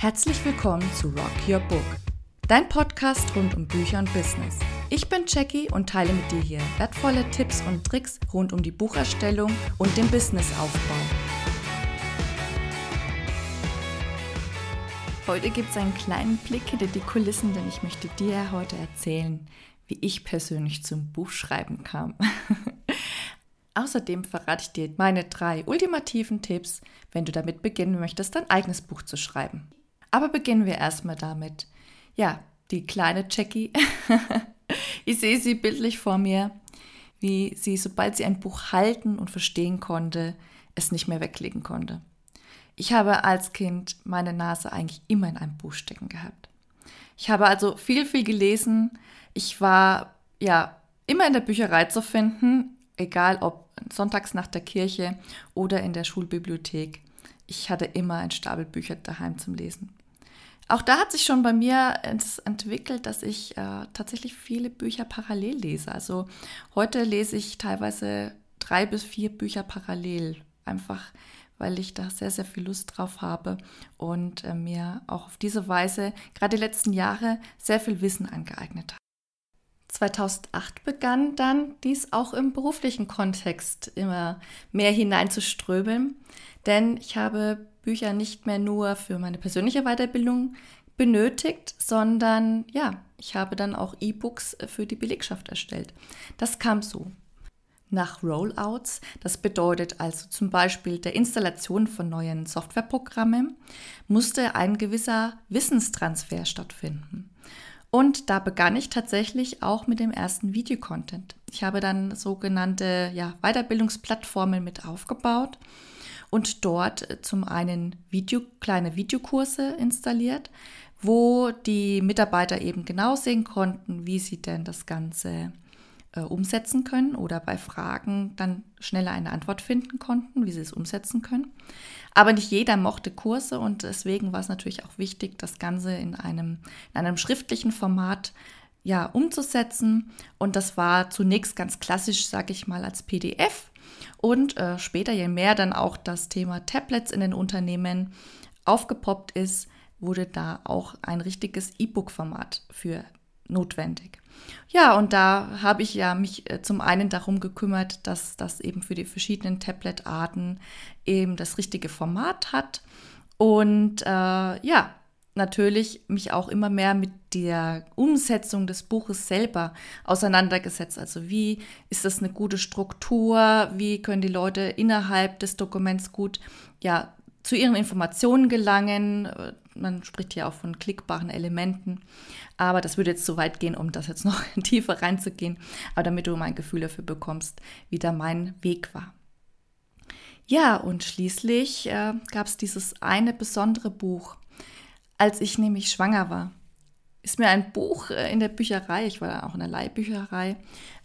Herzlich willkommen zu Rock Your Book, dein Podcast rund um Bücher und Business. Ich bin Jackie und teile mit dir hier wertvolle Tipps und Tricks rund um die Bucherstellung und den Businessaufbau. Heute gibt es einen kleinen Blick hinter die Kulissen, denn ich möchte dir heute erzählen, wie ich persönlich zum Buchschreiben kam. Außerdem verrate ich dir meine drei ultimativen Tipps, wenn du damit beginnen möchtest, dein eigenes Buch zu schreiben. Aber beginnen wir erstmal damit. Ja, die kleine Jackie. ich sehe sie bildlich vor mir, wie sie, sobald sie ein Buch halten und verstehen konnte, es nicht mehr weglegen konnte. Ich habe als Kind meine Nase eigentlich immer in einem Buch stecken gehabt. Ich habe also viel, viel gelesen. Ich war ja immer in der Bücherei zu finden, egal ob sonntags nach der Kirche oder in der Schulbibliothek. Ich hatte immer ein Stapel Bücher daheim zum Lesen. Auch da hat sich schon bei mir entwickelt, dass ich äh, tatsächlich viele Bücher parallel lese. Also heute lese ich teilweise drei bis vier Bücher parallel, einfach weil ich da sehr, sehr viel Lust drauf habe und äh, mir auch auf diese Weise gerade die letzten Jahre sehr viel Wissen angeeignet habe. 2008 begann dann dies auch im beruflichen Kontext immer mehr hineinzuströmen, denn ich habe Bücher nicht mehr nur für meine persönliche Weiterbildung benötigt, sondern ja, ich habe dann auch E-Books für die Belegschaft erstellt. Das kam so. Nach Rollouts, das bedeutet also zum Beispiel der Installation von neuen Softwareprogrammen, musste ein gewisser Wissenstransfer stattfinden. Und da begann ich tatsächlich auch mit dem ersten Videocontent. Ich habe dann sogenannte ja, Weiterbildungsplattformen mit aufgebaut und dort äh, zum einen Video, kleine Videokurse installiert, wo die Mitarbeiter eben genau sehen konnten, wie sie denn das Ganze äh, umsetzen können oder bei Fragen dann schneller eine Antwort finden konnten, wie sie es umsetzen können. Aber nicht jeder mochte Kurse und deswegen war es natürlich auch wichtig, das Ganze in einem, in einem schriftlichen Format ja, umzusetzen. Und das war zunächst ganz klassisch, sage ich mal, als PDF. Und äh, später, je mehr dann auch das Thema Tablets in den Unternehmen aufgepoppt ist, wurde da auch ein richtiges E-Book-Format für notwendig. Ja, und da habe ich ja mich äh, zum einen darum gekümmert, dass das eben für die verschiedenen Tablet-Arten eben das richtige Format hat. Und äh, ja, natürlich mich auch immer mehr mit der Umsetzung des Buches selber auseinandergesetzt. Also wie ist das eine gute Struktur? Wie können die Leute innerhalb des Dokuments gut ja, zu ihren Informationen gelangen? Man spricht hier auch von klickbaren Elementen. Aber das würde jetzt zu weit gehen, um das jetzt noch tiefer reinzugehen. Aber damit du mal ein Gefühl dafür bekommst, wie da mein Weg war. Ja, und schließlich äh, gab es dieses eine besondere Buch, als ich nämlich schwanger war. Ist mir ein Buch äh, in der Bücherei, ich war auch in der Leihbücherei,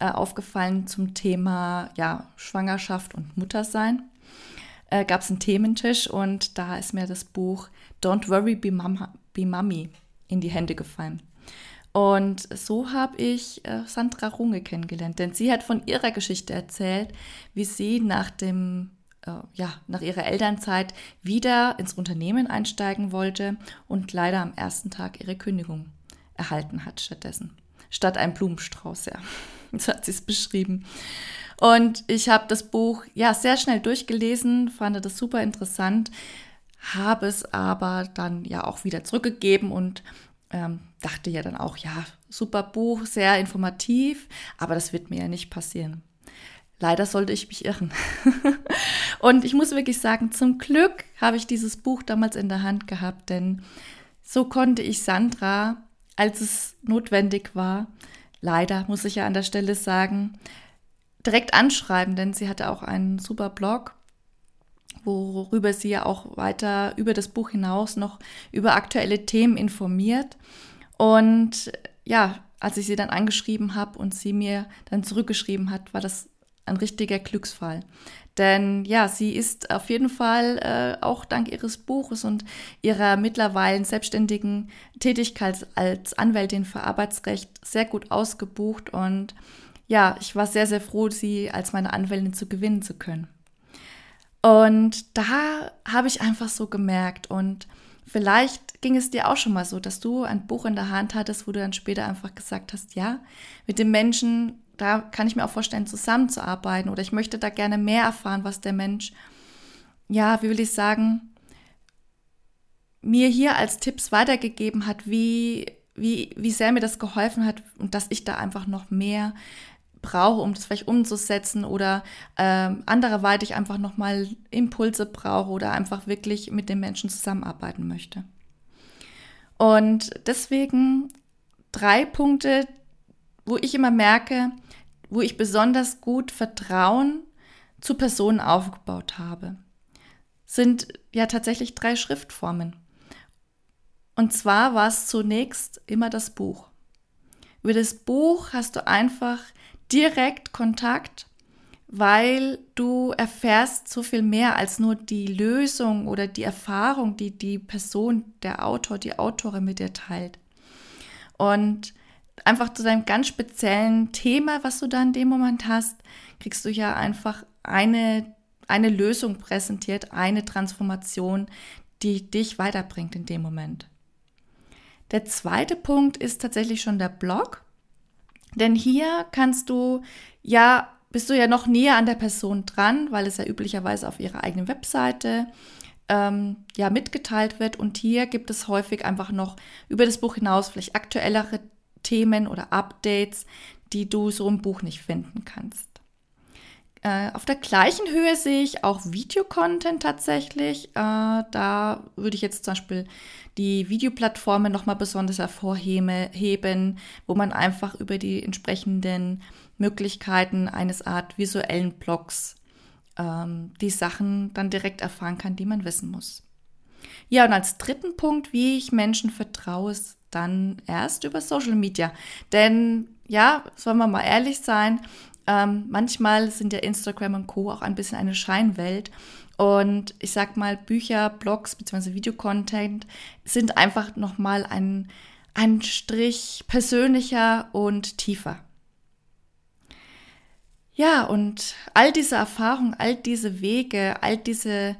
äh, aufgefallen zum Thema ja, Schwangerschaft und Muttersein. Äh, gab es einen Thementisch und da ist mir das Buch Don't Worry, Be, Mama, Be Mommy in die Hände gefallen. Und so habe ich äh, Sandra Runge kennengelernt, denn sie hat von ihrer Geschichte erzählt, wie sie nach dem äh, ja, nach ihrer Elternzeit wieder ins Unternehmen einsteigen wollte und leider am ersten Tag ihre Kündigung erhalten hat stattdessen. Statt einem Blumenstrauß, ja. So hat sie es beschrieben. Und ich habe das Buch ja sehr schnell durchgelesen, fand das super interessant, habe es aber dann ja auch wieder zurückgegeben und ähm, dachte ja dann auch, ja, super Buch, sehr informativ, aber das wird mir ja nicht passieren. Leider sollte ich mich irren. und ich muss wirklich sagen, zum Glück habe ich dieses Buch damals in der Hand gehabt, denn so konnte ich Sandra, als es notwendig war, leider muss ich ja an der Stelle sagen, direkt anschreiben, denn sie hatte auch einen super Blog, worüber sie ja auch weiter über das Buch hinaus noch über aktuelle Themen informiert. Und ja, als ich sie dann angeschrieben habe und sie mir dann zurückgeschrieben hat, war das ein richtiger Glücksfall. Denn ja, sie ist auf jeden Fall äh, auch dank ihres Buches und ihrer mittlerweile selbstständigen Tätigkeit als Anwältin für Arbeitsrecht sehr gut ausgebucht. Und ja, ich war sehr, sehr froh, sie als meine Anwältin zu gewinnen zu können. Und da habe ich einfach so gemerkt und vielleicht ging es dir auch schon mal so, dass du ein Buch in der Hand hattest, wo du dann später einfach gesagt hast, ja, mit dem Menschen, da kann ich mir auch vorstellen, zusammenzuarbeiten oder ich möchte da gerne mehr erfahren, was der Mensch, ja, wie will ich sagen, mir hier als Tipps weitergegeben hat, wie, wie, wie sehr mir das geholfen hat und dass ich da einfach noch mehr brauche, um das vielleicht umzusetzen oder ähm, andererweitig einfach nochmal Impulse brauche oder einfach wirklich mit den Menschen zusammenarbeiten möchte. Und deswegen drei Punkte, wo ich immer merke, wo ich besonders gut Vertrauen zu Personen aufgebaut habe, sind ja tatsächlich drei Schriftformen. Und zwar war es zunächst immer das Buch. Über das Buch hast du einfach direkt Kontakt, weil du erfährst so viel mehr als nur die Lösung oder die Erfahrung, die die Person, der Autor, die Autorin mit dir teilt. Und einfach zu deinem ganz speziellen Thema, was du da in dem Moment hast, kriegst du ja einfach eine, eine Lösung präsentiert, eine Transformation, die dich weiterbringt in dem Moment. Der zweite Punkt ist tatsächlich schon der Blog. Denn hier kannst du ja, bist du ja noch näher an der Person dran, weil es ja üblicherweise auf ihrer eigenen Webseite ähm, ja mitgeteilt wird. Und hier gibt es häufig einfach noch über das Buch hinaus vielleicht aktuellere Themen oder Updates, die du so im Buch nicht finden kannst. Äh, auf der gleichen Höhe sehe ich auch Videocontent tatsächlich. Äh, da würde ich jetzt zum Beispiel die Videoplattformen nochmal besonders hervorheben, wo man einfach über die entsprechenden Möglichkeiten eines Art visuellen Blogs ähm, die Sachen dann direkt erfahren kann, die man wissen muss. Ja, und als dritten Punkt, wie ich Menschen vertraue, ist dann erst über Social Media. Denn ja, sollen wir mal ehrlich sein, ähm, manchmal sind ja Instagram und Co. auch ein bisschen eine Scheinwelt. Und ich sag mal, Bücher, Blogs bzw. Videocontent sind einfach nochmal ein, ein Strich persönlicher und tiefer. Ja, und all diese Erfahrungen, all diese Wege, all diese,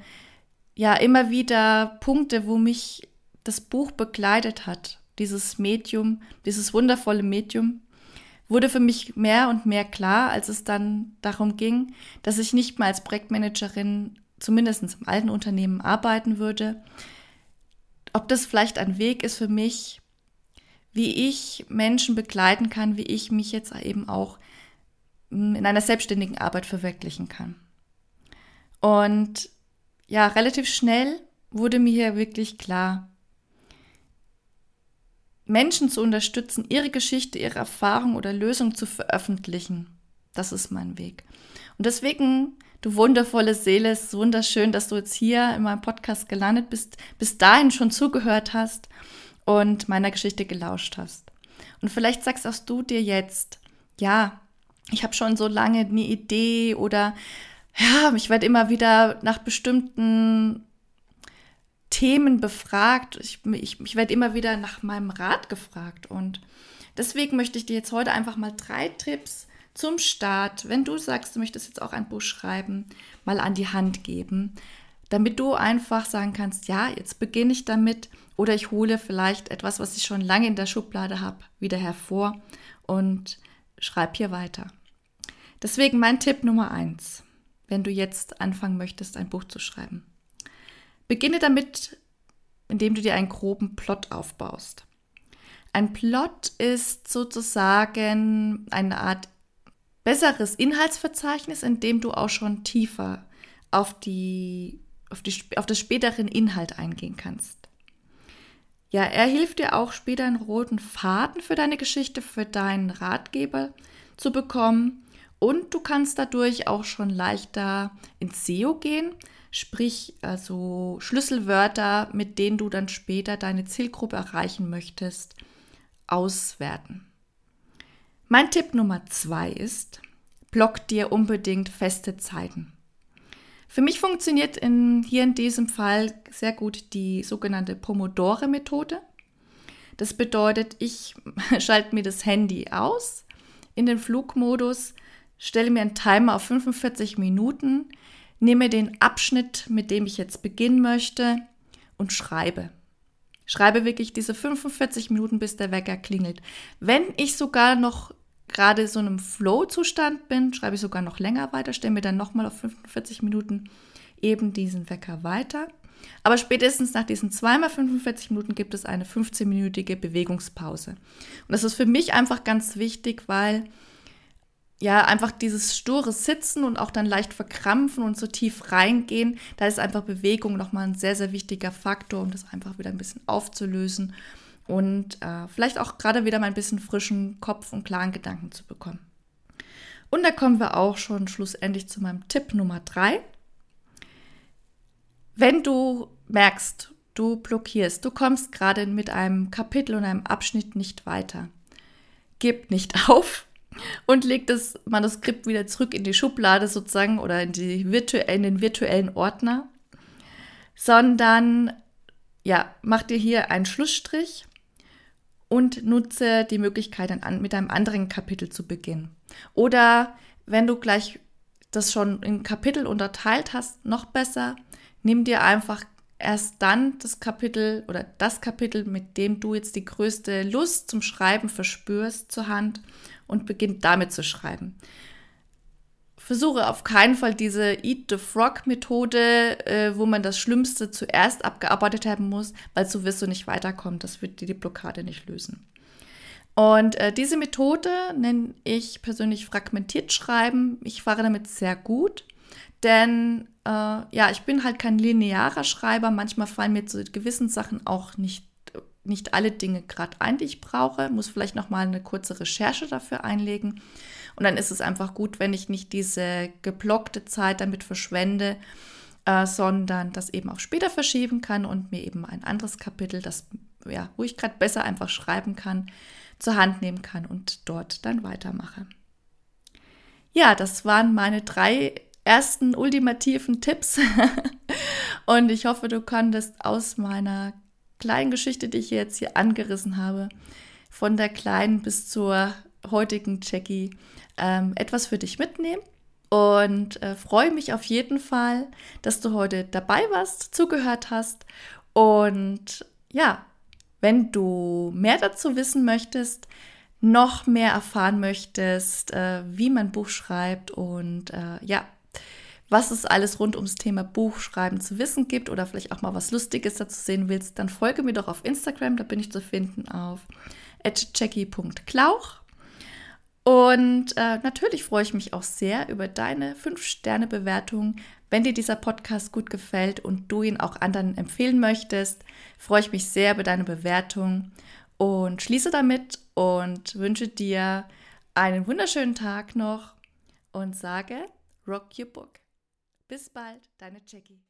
ja, immer wieder Punkte, wo mich das Buch begleitet hat, dieses Medium, dieses wundervolle Medium, wurde für mich mehr und mehr klar, als es dann darum ging, dass ich nicht mal als Projektmanagerin zumindest im alten Unternehmen arbeiten würde. Ob das vielleicht ein Weg ist für mich, wie ich Menschen begleiten kann, wie ich mich jetzt eben auch hm, in einer selbstständigen Arbeit verwirklichen kann. Und ja, relativ schnell wurde mir hier wirklich klar, Menschen zu unterstützen, ihre Geschichte, ihre Erfahrung oder Lösung zu veröffentlichen. Das ist mein Weg. Und deswegen, du wundervolle Seele, ist wunderschön, dass du jetzt hier in meinem Podcast gelandet bist, bis dahin schon zugehört hast und meiner Geschichte gelauscht hast. Und vielleicht sagst auch du dir jetzt, ja, ich habe schon so lange eine Idee oder ja, ich werde immer wieder nach bestimmten Themen befragt. Ich, ich, ich werde immer wieder nach meinem Rat gefragt. Und deswegen möchte ich dir jetzt heute einfach mal drei Tipps zum Start, wenn du sagst, du möchtest jetzt auch ein Buch schreiben, mal an die Hand geben, damit du einfach sagen kannst, ja, jetzt beginne ich damit oder ich hole vielleicht etwas, was ich schon lange in der Schublade habe, wieder hervor und schreibe hier weiter. Deswegen mein Tipp Nummer eins, wenn du jetzt anfangen möchtest, ein Buch zu schreiben. Beginne damit, indem du dir einen groben Plot aufbaust. Ein Plot ist sozusagen eine Art besseres Inhaltsverzeichnis, in dem du auch schon tiefer auf, die, auf, die, auf das späteren Inhalt eingehen kannst. Ja, er hilft dir auch später einen roten Faden für deine Geschichte, für deinen Ratgeber zu bekommen. Und du kannst dadurch auch schon leichter ins SEO gehen, sprich also Schlüsselwörter, mit denen du dann später deine Zielgruppe erreichen möchtest, auswerten. Mein Tipp Nummer zwei ist, block dir unbedingt feste Zeiten. Für mich funktioniert in, hier in diesem Fall sehr gut die sogenannte Pomodore-Methode. Das bedeutet, ich schalte mir das Handy aus in den Flugmodus, stelle mir einen Timer auf 45 Minuten, nehme den Abschnitt, mit dem ich jetzt beginnen möchte und schreibe. schreibe wirklich diese 45 Minuten, bis der Wecker klingelt. Wenn ich sogar noch gerade so einem Flow-Zustand bin, schreibe ich sogar noch länger weiter, stelle mir dann nochmal auf 45 Minuten eben diesen Wecker weiter. Aber spätestens nach diesen zweimal 45 Minuten gibt es eine 15-minütige Bewegungspause. Und das ist für mich einfach ganz wichtig, weil ja, einfach dieses sture Sitzen und auch dann leicht verkrampfen und so tief reingehen, da ist einfach Bewegung nochmal ein sehr, sehr wichtiger Faktor, um das einfach wieder ein bisschen aufzulösen und äh, vielleicht auch gerade wieder mal ein bisschen frischen Kopf und klaren Gedanken zu bekommen. Und da kommen wir auch schon schlussendlich zu meinem Tipp Nummer drei. Wenn du merkst, du blockierst, du kommst gerade mit einem Kapitel und einem Abschnitt nicht weiter, gib nicht auf und leg das Manuskript wieder zurück in die Schublade sozusagen oder in, die virtu in den virtuellen Ordner, sondern ja, mach dir hier einen Schlussstrich und nutze die Möglichkeit, mit einem anderen Kapitel zu beginnen. Oder wenn du gleich das schon in Kapitel unterteilt hast, noch besser, nimm dir einfach erst dann das Kapitel oder das Kapitel, mit dem du jetzt die größte Lust zum Schreiben verspürst, zur Hand und beginn damit zu schreiben versuche auf keinen Fall diese Eat the Frog Methode, äh, wo man das Schlimmste zuerst abgearbeitet haben muss, weil so wirst du nicht weiterkommen. Das wird dir die Blockade nicht lösen. Und äh, diese Methode nenne ich persönlich fragmentiert schreiben. Ich fahre damit sehr gut, denn äh, ja, ich bin halt kein linearer Schreiber. Manchmal fallen mir zu gewissen Sachen auch nicht nicht alle Dinge gerade ein, die ich brauche, muss vielleicht noch mal eine kurze Recherche dafür einlegen. Und dann ist es einfach gut, wenn ich nicht diese geblockte Zeit damit verschwende, äh, sondern das eben auch später verschieben kann und mir eben ein anderes Kapitel, das ja, wo ich gerade besser einfach schreiben kann, zur Hand nehmen kann und dort dann weitermache. Ja, das waren meine drei ersten ultimativen Tipps. und ich hoffe, du konntest aus meiner kleinen Geschichte, die ich jetzt hier angerissen habe, von der kleinen bis zur heutigen Jackie, ähm, etwas für dich mitnehmen. Und äh, freue mich auf jeden Fall, dass du heute dabei warst, zugehört hast. Und ja, wenn du mehr dazu wissen möchtest, noch mehr erfahren möchtest, äh, wie man Buch schreibt und äh, ja, was es alles rund ums Thema Buchschreiben zu wissen gibt oder vielleicht auch mal was Lustiges dazu sehen willst, dann folge mir doch auf Instagram, da bin ich zu finden auf jackie.klauch. Und äh, natürlich freue ich mich auch sehr über deine 5-Sterne-Bewertung. Wenn dir dieser Podcast gut gefällt und du ihn auch anderen empfehlen möchtest, freue ich mich sehr über deine Bewertung und schließe damit und wünsche dir einen wunderschönen Tag noch und sage, rock your book. Bis bald, deine Jackie.